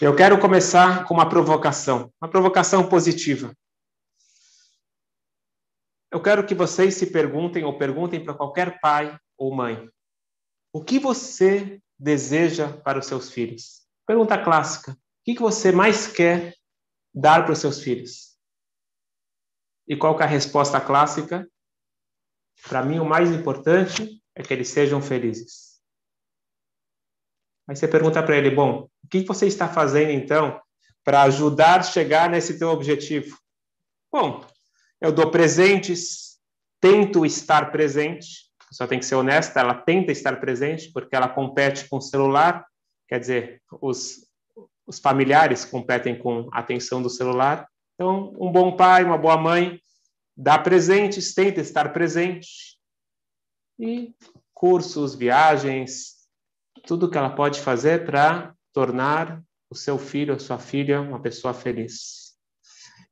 Eu quero começar com uma provocação, uma provocação positiva. Eu quero que vocês se perguntem ou perguntem para qualquer pai ou mãe: o que você deseja para os seus filhos? Pergunta clássica: o que você mais quer dar para os seus filhos? E qual é a resposta clássica? Para mim, o mais importante é que eles sejam felizes. Aí você pergunta para ele, bom, o que você está fazendo então para ajudar a chegar nesse teu objetivo? Bom, eu dou presentes, tento estar presente, só tem que ser honesta, ela tenta estar presente porque ela compete com o celular, quer dizer, os, os familiares competem com a atenção do celular. Então, um bom pai, uma boa mãe, dá presentes, tenta estar presente. E cursos, viagens, tudo que ela pode fazer para tornar o seu filho, a sua filha, uma pessoa feliz.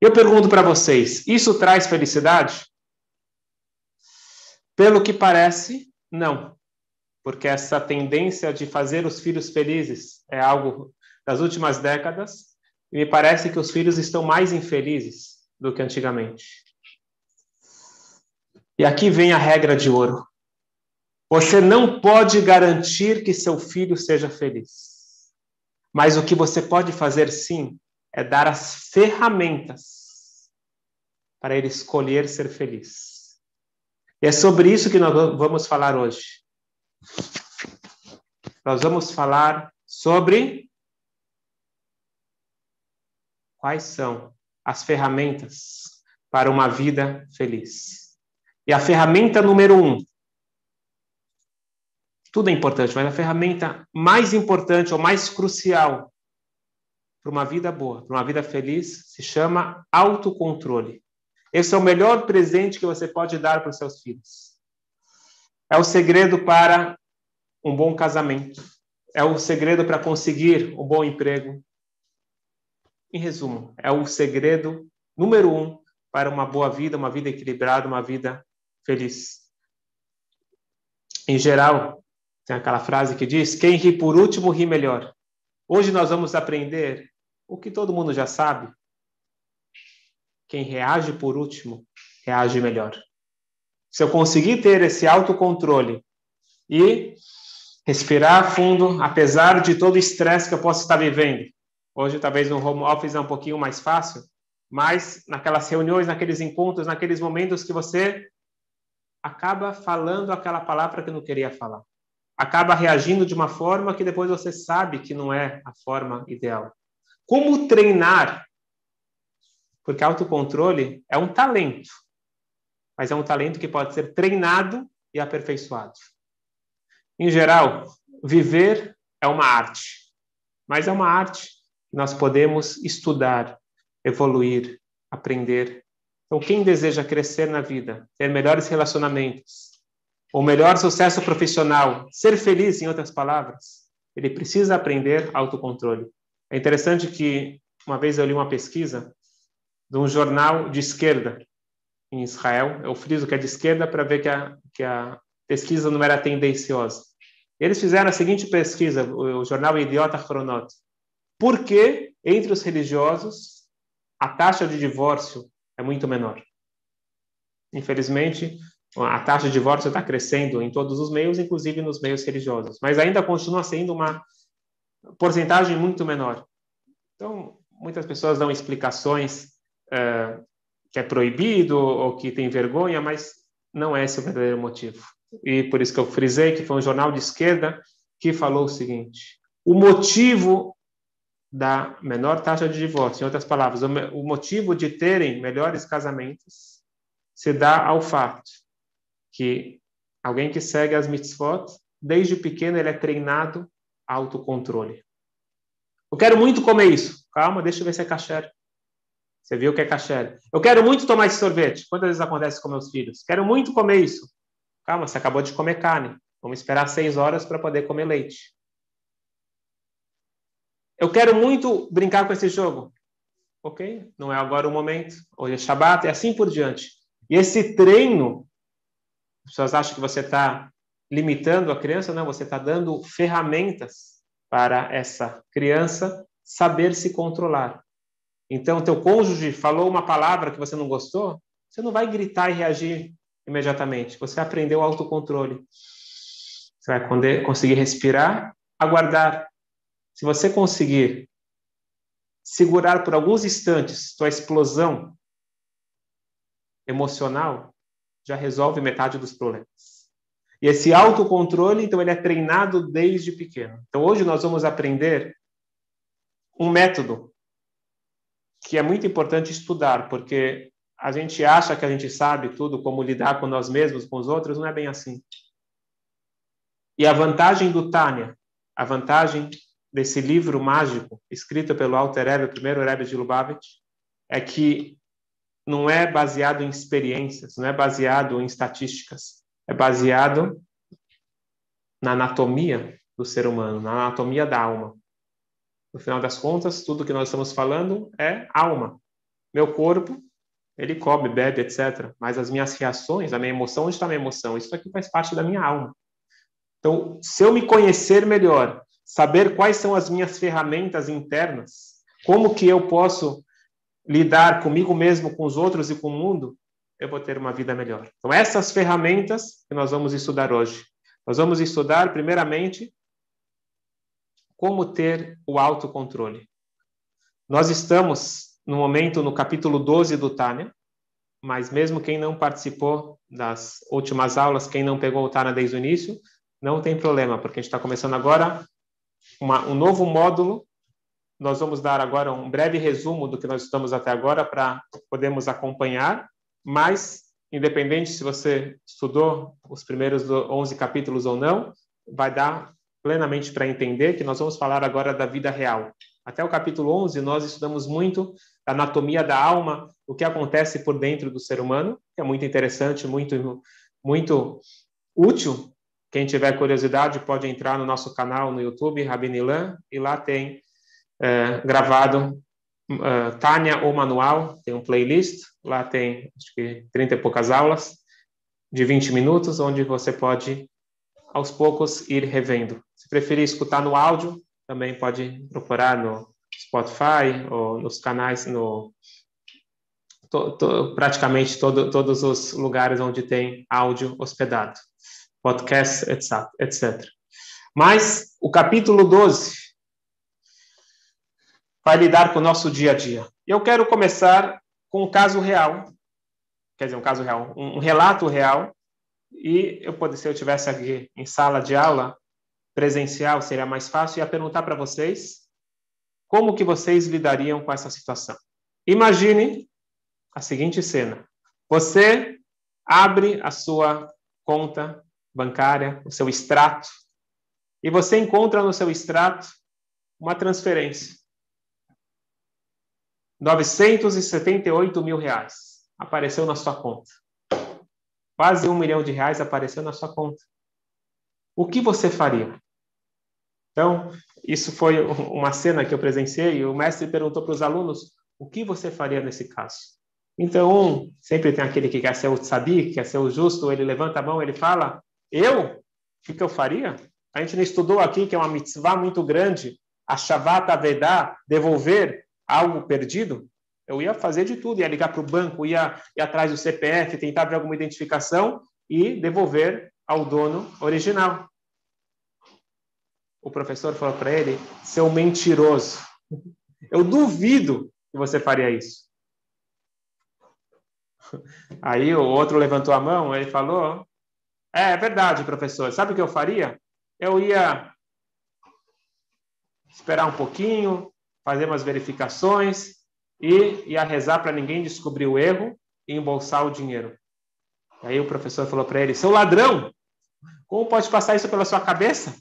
Eu pergunto para vocês: isso traz felicidade? Pelo que parece, não. Porque essa tendência de fazer os filhos felizes é algo das últimas décadas, e me parece que os filhos estão mais infelizes do que antigamente. E aqui vem a regra de ouro. Você não pode garantir que seu filho seja feliz. Mas o que você pode fazer sim é dar as ferramentas para ele escolher ser feliz. E é sobre isso que nós vamos falar hoje. Nós vamos falar sobre quais são as ferramentas para uma vida feliz. E a ferramenta número um tudo é importante, mas a ferramenta mais importante ou mais crucial para uma vida boa, para uma vida feliz, se chama autocontrole. Esse é o melhor presente que você pode dar para os seus filhos. É o segredo para um bom casamento. É o segredo para conseguir um bom emprego. Em resumo, é o segredo número um para uma boa vida, uma vida equilibrada, uma vida feliz. Em geral, tem aquela frase que diz: quem ri por último ri melhor. Hoje nós vamos aprender o que todo mundo já sabe. Quem reage por último reage melhor. Se eu conseguir ter esse autocontrole e respirar fundo, apesar de todo o estresse que eu posso estar vivendo. Hoje, talvez no home office é um pouquinho mais fácil, mas naquelas reuniões, naqueles encontros, naqueles momentos que você acaba falando aquela palavra que não queria falar acaba reagindo de uma forma que depois você sabe que não é a forma ideal. Como treinar? Porque autocontrole é um talento, mas é um talento que pode ser treinado e aperfeiçoado. Em geral, viver é uma arte, mas é uma arte que nós podemos estudar, evoluir, aprender. Então, quem deseja crescer na vida, ter melhores relacionamentos, o melhor sucesso profissional, ser feliz, em outras palavras, ele precisa aprender autocontrole. É interessante que uma vez eu li uma pesquisa de um jornal de esquerda em Israel. Eu friso que é de esquerda para ver que a, que a pesquisa não era tendenciosa. Eles fizeram a seguinte pesquisa, o, o jornal Idiota Chronot. Por que, entre os religiosos, a taxa de divórcio é muito menor? Infelizmente, a taxa de divórcio está crescendo em todos os meios, inclusive nos meios religiosos, mas ainda continua sendo uma porcentagem muito menor. Então, muitas pessoas dão explicações uh, que é proibido ou que tem vergonha, mas não é esse o verdadeiro motivo. E por isso que eu frisei que foi um jornal de esquerda que falou o seguinte: o motivo da menor taxa de divórcio, em outras palavras, o motivo de terem melhores casamentos se dá ao fato que alguém que segue as mitzvot, desde pequeno ele é treinado autocontrole. Eu quero muito comer isso. Calma, deixa eu ver se é kasher. Você viu que é kasher. Eu quero muito tomar esse sorvete. Quantas vezes acontece com meus filhos? Quero muito comer isso. Calma, você acabou de comer carne. Vamos esperar seis horas para poder comer leite. Eu quero muito brincar com esse jogo. Ok? Não é agora o momento. Hoje é Shabbat e assim por diante. E esse treino as pessoas acham que você está limitando a criança, não, você está dando ferramentas para essa criança saber se controlar. Então, teu cônjuge falou uma palavra que você não gostou, você não vai gritar e reagir imediatamente. Você aprendeu autocontrole. Você vai conseguir respirar, aguardar. Se você conseguir segurar por alguns instantes tua explosão emocional, já resolve metade dos problemas. E esse autocontrole, então, ele é treinado desde pequeno. Então, hoje nós vamos aprender um método que é muito importante estudar, porque a gente acha que a gente sabe tudo, como lidar com nós mesmos, com os outros, não é bem assim. E a vantagem do Tânia, a vantagem desse livro mágico, escrito pelo Alter Rebbe, o primeiro Rebbe de Lubavitch, é que não é baseado em experiências, não é baseado em estatísticas, é baseado na anatomia do ser humano, na anatomia da alma. No final das contas, tudo que nós estamos falando é alma. Meu corpo, ele come, bebe, etc. Mas as minhas reações, a minha emoção, onde está a minha emoção? Isso aqui faz parte da minha alma. Então, se eu me conhecer melhor, saber quais são as minhas ferramentas internas, como que eu posso lidar comigo mesmo, com os outros e com o mundo, eu vou ter uma vida melhor. Então, essas ferramentas que nós vamos estudar hoje. Nós vamos estudar, primeiramente, como ter o autocontrole. Nós estamos, no momento, no capítulo 12 do Tânia, mas mesmo quem não participou das últimas aulas, quem não pegou o Tânia desde o início, não tem problema, porque a gente está começando agora uma, um novo módulo nós vamos dar agora um breve resumo do que nós estamos até agora para podermos acompanhar, mas, independente se você estudou os primeiros 11 capítulos ou não, vai dar plenamente para entender que nós vamos falar agora da vida real. Até o capítulo 11, nós estudamos muito a anatomia da alma, o que acontece por dentro do ser humano, que é muito interessante, muito, muito útil. Quem tiver curiosidade pode entrar no nosso canal no YouTube, Rabinilan, e lá tem é, gravado uh, Tânia ou Manual, tem um playlist, lá tem acho que 30 e poucas aulas de 20 minutos, onde você pode aos poucos ir revendo. Se preferir escutar no áudio, também pode procurar no Spotify ou nos canais, no to, to, praticamente todo, todos os lugares onde tem áudio hospedado, podcast, etc, etc. Mas o capítulo 12 vai lidar com o nosso dia a dia. Eu quero começar com um caso real, quer dizer, um caso real, um relato real, e eu poderia, se eu tivesse aqui em sala de aula presencial, seria mais fácil, ia perguntar para vocês como que vocês lidariam com essa situação. Imagine a seguinte cena. Você abre a sua conta bancária, o seu extrato, e você encontra no seu extrato uma transferência 978 mil reais apareceu na sua conta. Quase um milhão de reais apareceu na sua conta. O que você faria? Então, isso foi uma cena que eu presenciei. O mestre perguntou para os alunos: o que você faria nesse caso? Então, um, sempre tem aquele que quer ser o tzadik, quer ser o justo, ele levanta a mão, ele fala: eu? O que eu faria? A gente não estudou aqui que é uma mitzvah muito grande, a Shavat Avedá, devolver algo perdido, eu ia fazer de tudo, ia ligar para o banco, ia atrás do CPF, tentar ver alguma identificação e devolver ao dono original. O professor falou para ele: seu mentiroso, eu duvido que você faria isso. Aí o outro levantou a mão, ele falou: é, é verdade, professor. Sabe o que eu faria? Eu ia esperar um pouquinho, fazer umas verificações e ia rezar para ninguém descobrir o erro e embolsar o dinheiro. Aí o professor falou para ele: seu ladrão, como pode passar isso pela sua cabeça?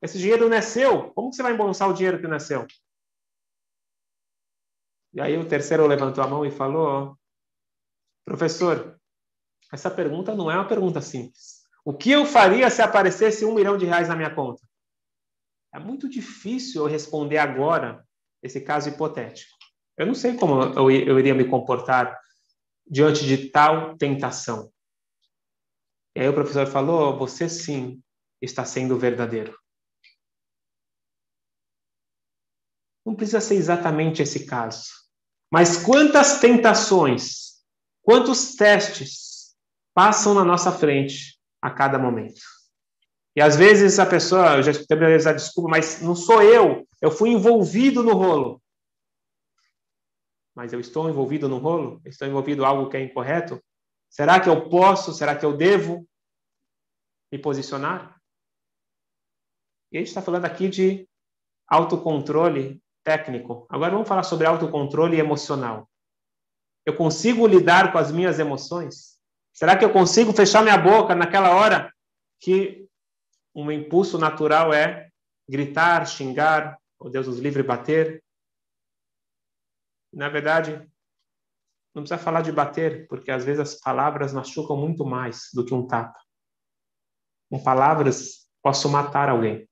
Esse dinheiro não é seu. Como você vai embolsar o dinheiro que não é seu? E aí o terceiro levantou a mão e falou: professor, essa pergunta não é uma pergunta simples. O que eu faria se aparecesse um milhão de reais na minha conta? É muito difícil eu responder agora esse caso hipotético. Eu não sei como eu, eu iria me comportar diante de tal tentação. E aí o professor falou: você sim está sendo verdadeiro. Não precisa ser exatamente esse caso. Mas quantas tentações, quantos testes passam na nossa frente a cada momento? E às vezes a pessoa, eu já escutei a desculpa, mas não sou eu, eu fui envolvido no rolo. Mas eu estou envolvido no rolo? Estou envolvido em algo que é incorreto? Será que eu posso, será que eu devo me posicionar? E a gente está falando aqui de autocontrole técnico. Agora vamos falar sobre autocontrole emocional. Eu consigo lidar com as minhas emoções? Será que eu consigo fechar minha boca naquela hora que um impulso natural é gritar, xingar, ou Deus nos livre, bater? Na verdade, não precisa falar de bater, porque às vezes as palavras machucam muito mais do que um tapa. Com palavras, posso matar alguém.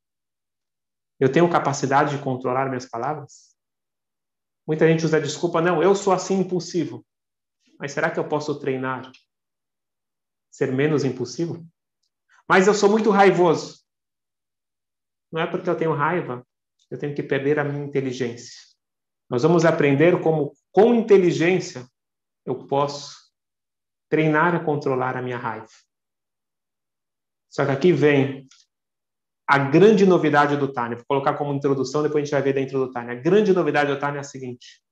Eu tenho capacidade de controlar minhas palavras? Muita gente usa a desculpa, não, eu sou assim impulsivo. Mas será que eu posso treinar ser menos impulsivo? Mas eu sou muito raivoso. Não é porque eu tenho raiva, eu tenho que perder a minha inteligência. Nós vamos aprender como, com inteligência, eu posso treinar a controlar a minha raiva. Só que aqui vem a grande novidade do Tânia, vou colocar como introdução, depois a gente vai ver dentro do Tânia. A grande novidade do Tânia é a seguinte.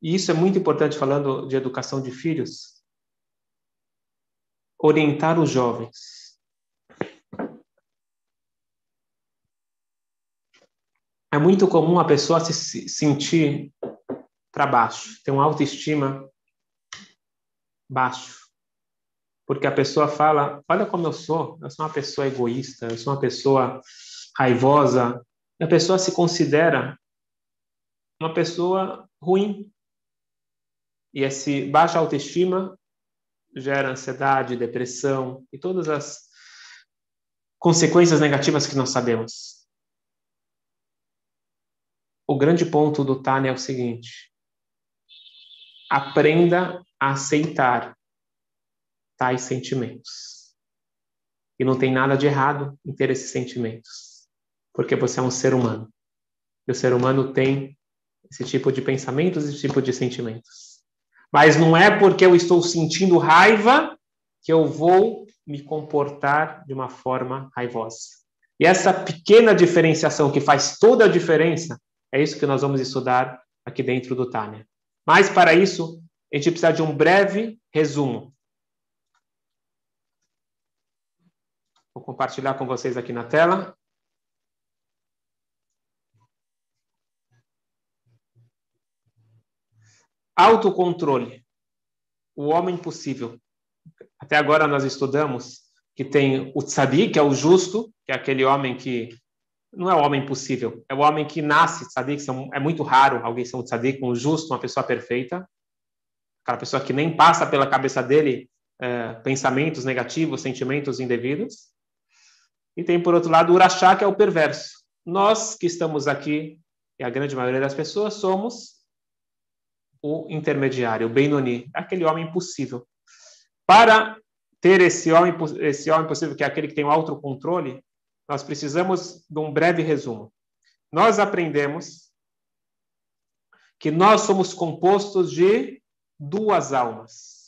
E isso é muito importante falando de educação de filhos. Orientar os jovens. É muito comum a pessoa se sentir para baixo, ter uma autoestima baixo porque a pessoa fala: olha como eu sou, eu sou uma pessoa egoísta, eu sou uma pessoa raivosa. E a pessoa se considera uma pessoa ruim. E esse baixa autoestima gera ansiedade, depressão e todas as consequências negativas que nós sabemos. O grande ponto do Tânia é o seguinte: aprenda a aceitar tais sentimentos. E não tem nada de errado em ter esses sentimentos, porque você é um ser humano. E o ser humano tem esse tipo de pensamentos, esse tipo de sentimentos. Mas não é porque eu estou sentindo raiva que eu vou me comportar de uma forma raivosa. E essa pequena diferenciação que faz toda a diferença é isso que nós vamos estudar aqui dentro do Tânia. Mas para isso, a gente precisa de um breve resumo. Vou compartilhar com vocês aqui na tela. Autocontrole. O homem possível. Até agora nós estudamos que tem o tzadik, que é o justo, que é aquele homem que não é o homem possível, é o homem que nasce tzadik, é muito raro alguém ser um tzadik, um justo, uma pessoa perfeita. Aquela pessoa que nem passa pela cabeça dele é, pensamentos negativos, sentimentos indevidos. E tem, por outro lado, o Urachá, que é o perverso. Nós que estamos aqui, e a grande maioria das pessoas, somos o intermediário, o Benoni, aquele homem possível. Para ter esse homem, esse homem possível, que é aquele que tem o autocontrole, nós precisamos de um breve resumo. Nós aprendemos que nós somos compostos de duas almas.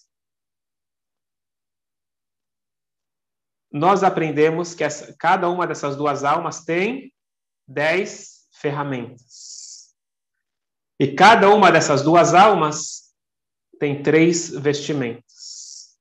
nós aprendemos que essa, cada uma dessas duas almas tem dez ferramentas. E cada uma dessas duas almas tem três vestimentas.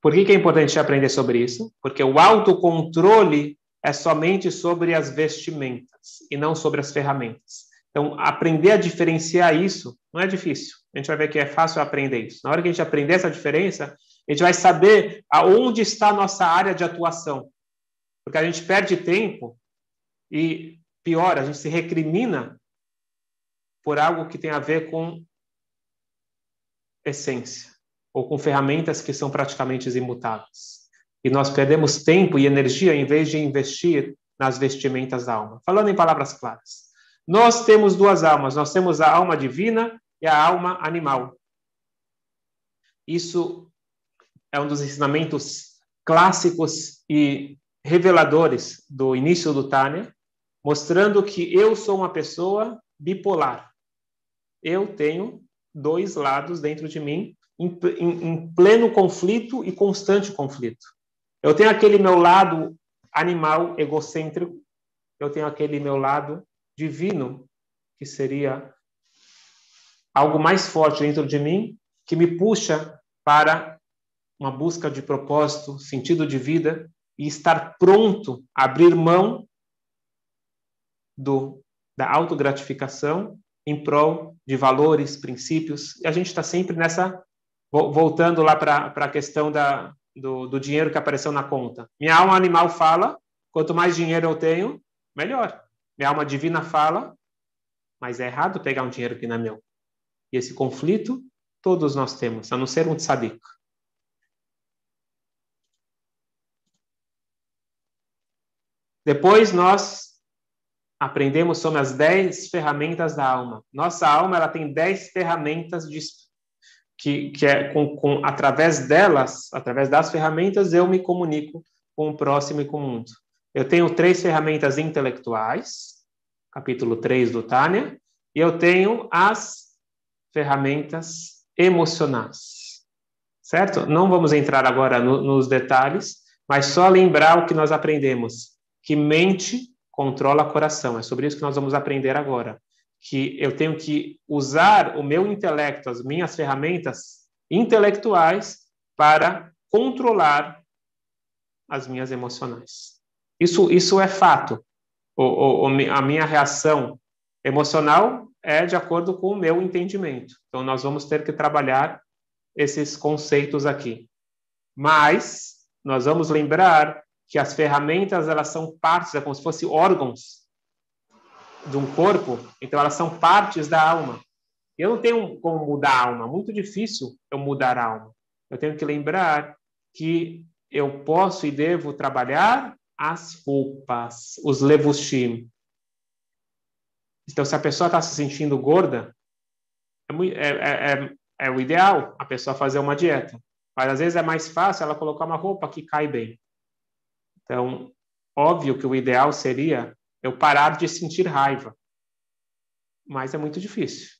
Por que, que é importante aprender sobre isso? Porque o autocontrole é somente sobre as vestimentas e não sobre as ferramentas. Então, aprender a diferenciar isso não é difícil. A gente vai ver que é fácil aprender isso. Na hora que a gente aprender essa diferença, a gente vai saber aonde está a nossa área de atuação. Porque a gente perde tempo e, pior, a gente se recrimina por algo que tem a ver com essência ou com ferramentas que são praticamente imutáveis. E nós perdemos tempo e energia em vez de investir nas vestimentas da alma. Falando em palavras claras, nós temos duas almas, nós temos a alma divina e a alma animal. Isso é um dos ensinamentos clássicos e reveladores do início do Tânia, mostrando que eu sou uma pessoa bipolar. Eu tenho dois lados dentro de mim em, em, em pleno conflito e constante conflito. Eu tenho aquele meu lado animal egocêntrico, eu tenho aquele meu lado divino, que seria algo mais forte dentro de mim, que me puxa para uma busca de propósito, sentido de vida e estar pronto a abrir mão do da autogratificação em prol de valores, princípios. E a gente está sempre nessa voltando lá para a questão da, do, do dinheiro que apareceu na conta. Minha alma animal fala, quanto mais dinheiro eu tenho, melhor. Minha alma divina fala, mas é errado pegar um dinheiro que não é meu. E esse conflito todos nós temos, a não ser um tzadik. Depois nós aprendemos sobre as dez ferramentas da alma. Nossa alma ela tem dez ferramentas de, que, que é com, com, através delas, através das ferramentas, eu me comunico com o próximo e com o mundo. Eu tenho três ferramentas intelectuais, capítulo 3 do Tânia, e eu tenho as ferramentas emocionais. Certo? Não vamos entrar agora no, nos detalhes, mas só lembrar o que nós aprendemos, que mente controla coração. É sobre isso que nós vamos aprender agora que eu tenho que usar o meu intelecto, as minhas ferramentas intelectuais para controlar as minhas emocionais. Isso, isso é fato. O, o, a minha reação emocional é de acordo com o meu entendimento. Então, nós vamos ter que trabalhar esses conceitos aqui. Mas, nós vamos lembrar que as ferramentas, elas são partes, é como se fossem órgãos de um corpo, então elas são partes da alma. Eu não tenho como mudar a alma, muito difícil eu mudar a alma. Eu tenho que lembrar que eu posso e devo trabalhar as roupas, os levushim. Então, se a pessoa está se sentindo gorda, é, é, é, é, o ideal a pessoa fazer uma dieta. Mas às vezes é mais fácil ela colocar uma roupa que cai bem. Então, óbvio que o ideal seria eu parar de sentir raiva. Mas é muito difícil.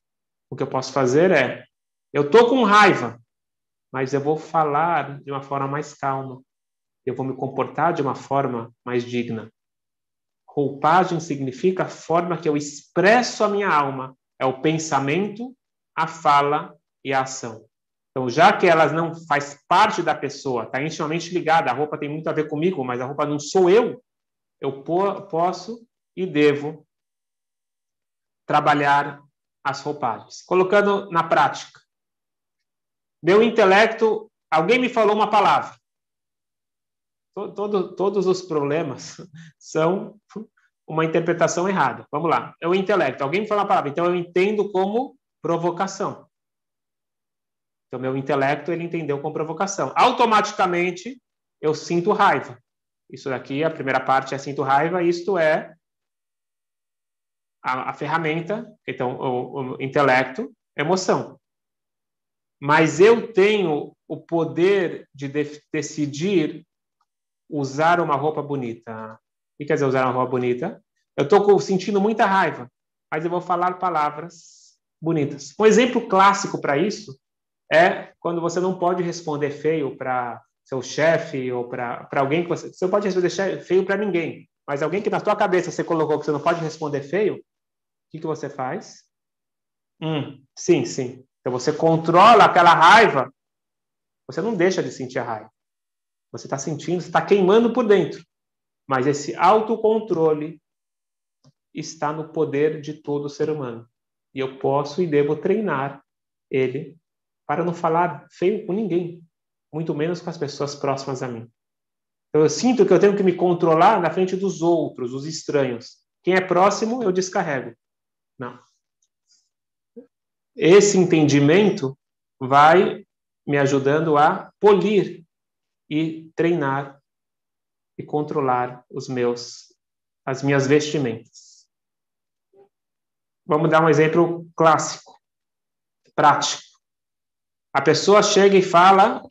O que eu posso fazer é, eu tô com raiva, mas eu vou falar de uma forma mais calma. Eu vou me comportar de uma forma mais digna. Roupagem significa a forma que eu expresso a minha alma. É o pensamento, a fala e a ação. Então, já que ela não faz parte da pessoa, está intimamente ligada, a roupa tem muito a ver comigo, mas a roupa não sou eu, eu posso e devo trabalhar as roupagens. Colocando na prática. Meu intelecto, alguém me falou uma palavra. Todo, todos os problemas são uma interpretação errada. Vamos lá. É o intelecto. Alguém me falou uma palavra, então eu entendo como provocação. Então, meu intelecto, ele entendeu como provocação. Automaticamente, eu sinto raiva. Isso daqui, a primeira parte é sinto raiva, isto é a, a ferramenta, então o, o intelecto, emoção. Mas eu tenho o poder de, de decidir usar uma roupa bonita. O que quer dizer usar uma roupa bonita? Eu estou sentindo muita raiva, mas eu vou falar palavras bonitas. Um exemplo clássico para isso é quando você não pode responder feio para seu chefe ou para alguém que você. Você não pode responder feio para ninguém, mas alguém que na sua cabeça você colocou que você não pode responder feio, o que, que você faz? Hum, sim, sim. Então você controla aquela raiva. Você não deixa de sentir a raiva. Você está sentindo, está queimando por dentro. Mas esse autocontrole está no poder de todo ser humano. E eu posso e devo treinar ele para não falar feio com ninguém, muito menos com as pessoas próximas a mim. Então, eu sinto que eu tenho que me controlar na frente dos outros, os estranhos. Quem é próximo, eu descarrego. Não. Esse entendimento vai me ajudando a polir e treinar e controlar os meus as minhas vestimentas. Vamos dar um exemplo clássico, prático. A pessoa chega e fala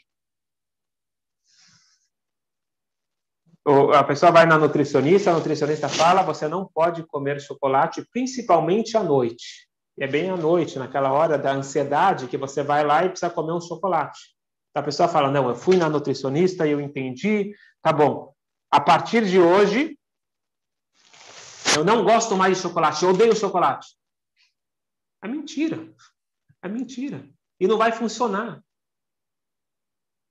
a pessoa vai na nutricionista, a nutricionista fala, você não pode comer chocolate, principalmente à noite. E é bem à noite, naquela hora da ansiedade, que você vai lá e precisa comer um chocolate. A pessoa fala, não, eu fui na nutricionista e eu entendi, tá bom. A partir de hoje, eu não gosto mais de chocolate, eu odeio chocolate. É mentira. É mentira. E não vai funcionar.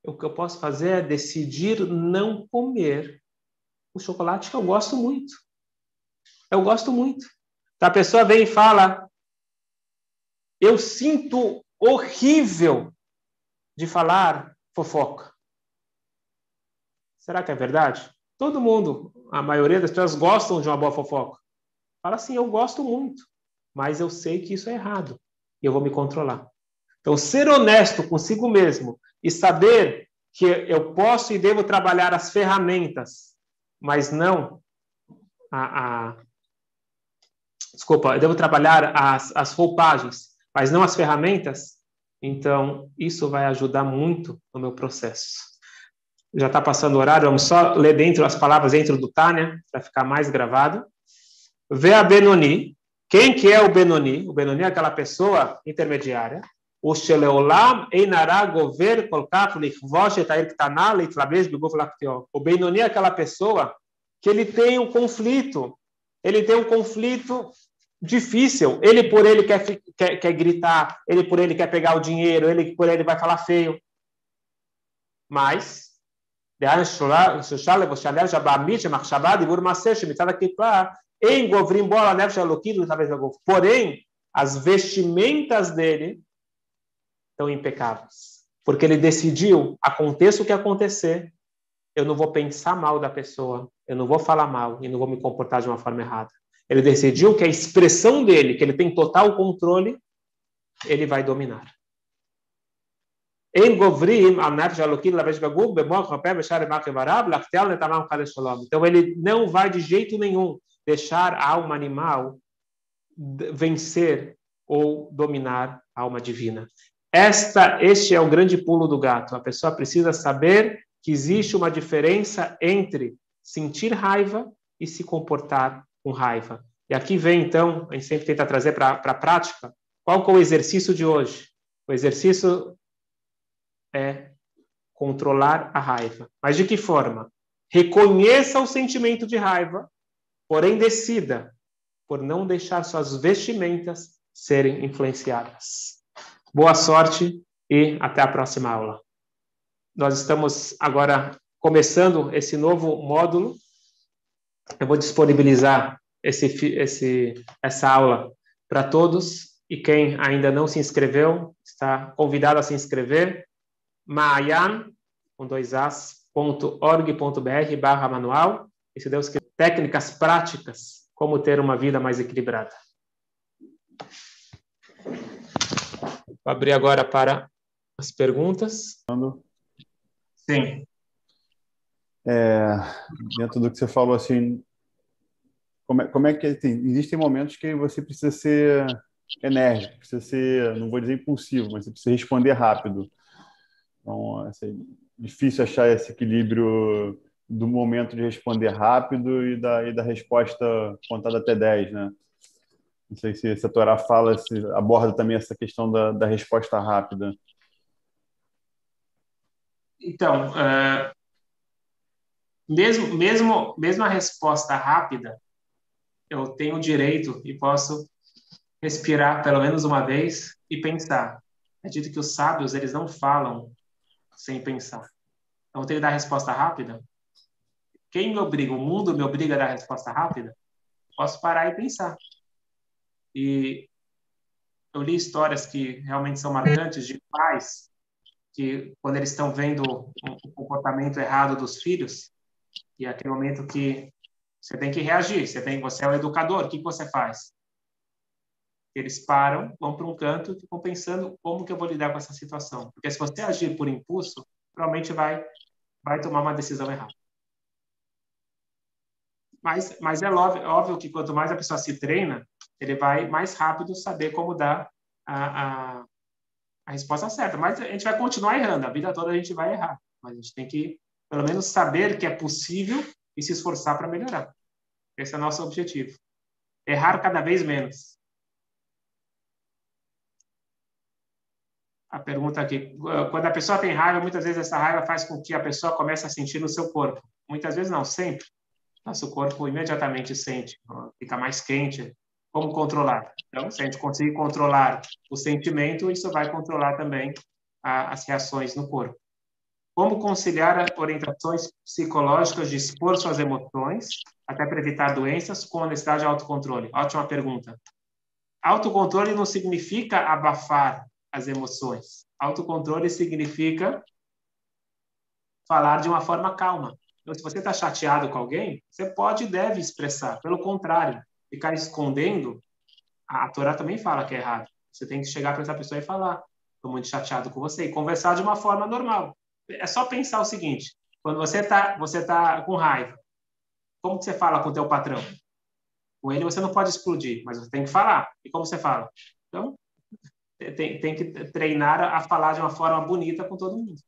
O que eu posso fazer é decidir não comer o chocolate que eu gosto muito. Eu gosto muito. Então, a pessoa vem e fala: Eu sinto horrível de falar fofoca. Será que é verdade? Todo mundo, a maioria das pessoas gostam de uma boa fofoca. Fala assim: Eu gosto muito, mas eu sei que isso é errado e eu vou me controlar. Então, ser honesto consigo mesmo e saber que eu posso e devo trabalhar as ferramentas mas não a, a desculpa, eu devo trabalhar as, as roupagens, mas não as ferramentas, então isso vai ajudar muito no meu processo. Já está passando o horário, vamos só ler dentro as palavras dentro do Tânia, para ficar mais gravado. Vê a Benoni. Quem que é o Benoni? O Benoni é aquela pessoa intermediária. O Sheleolam Einara Gover Kolkach Lichvosh Etair Ktaná Leitlabesh Biguf Laktio. O Benoni é aquela pessoa que ele tem um conflito. Ele tem um conflito difícil. Ele por ele quer, quer, quer gritar, ele por ele quer pegar o dinheiro, ele por ele vai falar feio. Mas, porém, as vestimentas dele estão impecáveis. Porque ele decidiu, aconteça o que acontecer, eu não vou pensar mal da pessoa, eu não vou falar mal e não vou me comportar de uma forma errada. Ele decidiu que a expressão dele, que ele tem total controle, ele vai dominar. Então ele não vai de jeito nenhum deixar a alma animal vencer ou dominar a alma divina. Esta, este é o grande pulo do gato. A pessoa precisa saber que existe uma diferença entre sentir raiva e se comportar com raiva. E aqui vem, então, a gente sempre tenta trazer para a prática, qual que é o exercício de hoje? O exercício é controlar a raiva. Mas de que forma? Reconheça o sentimento de raiva, porém decida por não deixar suas vestimentas serem influenciadas. Boa sorte e até a próxima aula. Nós estamos agora começando esse novo módulo. Eu vou disponibilizar esse, esse, essa aula para todos e quem ainda não se inscreveu está convidado a se inscrever. Maayan, com dois as, .org.br barra manual. E se Deus quiser, técnicas práticas, como ter uma vida mais equilibrada. Vou abrir agora para as perguntas. Sim. É, dentro do que você falou, assim, como é, como é que assim, existem momentos que você precisa ser enérgico, precisa ser, não vou dizer impulsivo, mas você precisa responder rápido. Então, assim, é difícil achar esse equilíbrio do momento de responder rápido e da, e da resposta contada até 10, né? Não sei se, se a Torá fala, se aborda também essa questão da, da resposta rápida. Então, uh, mesmo, mesmo, mesmo a resposta rápida, eu tenho o direito e posso respirar pelo menos uma vez e pensar. É dito que os sábios, eles não falam sem pensar. Então, eu tenho que dar a resposta rápida. Quem me obriga? O mundo me obriga a dar a resposta rápida? Posso parar e pensar. E eu li histórias que realmente são marcantes de pais que, quando eles estão vendo o comportamento errado dos filhos, e é aquele momento que você tem que reagir, você, tem, você é o educador, o que, você faz? Eles param, vão para um canto e ficam pensando como que eu vou lidar com essa situação. Porque se você agir por impulso, provavelmente vai, vai tomar uma decisão errada. Mas, mas é óbvio, é óbvio que quanto mais a pessoa se treina, ele vai mais rápido saber como dar a, a, a resposta certa. Mas a gente vai continuar errando, a vida toda a gente vai errar. Mas a gente tem que, pelo menos, saber que é possível e se esforçar para melhorar. Esse é o nosso objetivo. Errar cada vez menos. A pergunta aqui, quando a pessoa tem raiva, muitas vezes essa raiva faz com que a pessoa comece a sentir no seu corpo. Muitas vezes não, sempre. Nosso corpo imediatamente sente, fica mais quente. Como controlar? Então, se a gente conseguir controlar o sentimento, isso vai controlar também a, as reações no corpo. Como conciliar orientações psicológicas de expor suas emoções, até para evitar doenças, com honestidade e autocontrole? Ótima pergunta. Autocontrole não significa abafar as emoções. Autocontrole significa falar de uma forma calma. Então, se você está chateado com alguém, você pode e deve expressar. Pelo contrário, ficar escondendo, a Torá também fala que é errado. Você tem que chegar para essa pessoa e falar: estou muito chateado com você, e conversar de uma forma normal. É só pensar o seguinte: quando você está você tá com raiva, como que você fala com o teu patrão? Com ele você não pode explodir, mas você tem que falar. E como você fala? Então, tem, tem que treinar a falar de uma forma bonita com todo mundo.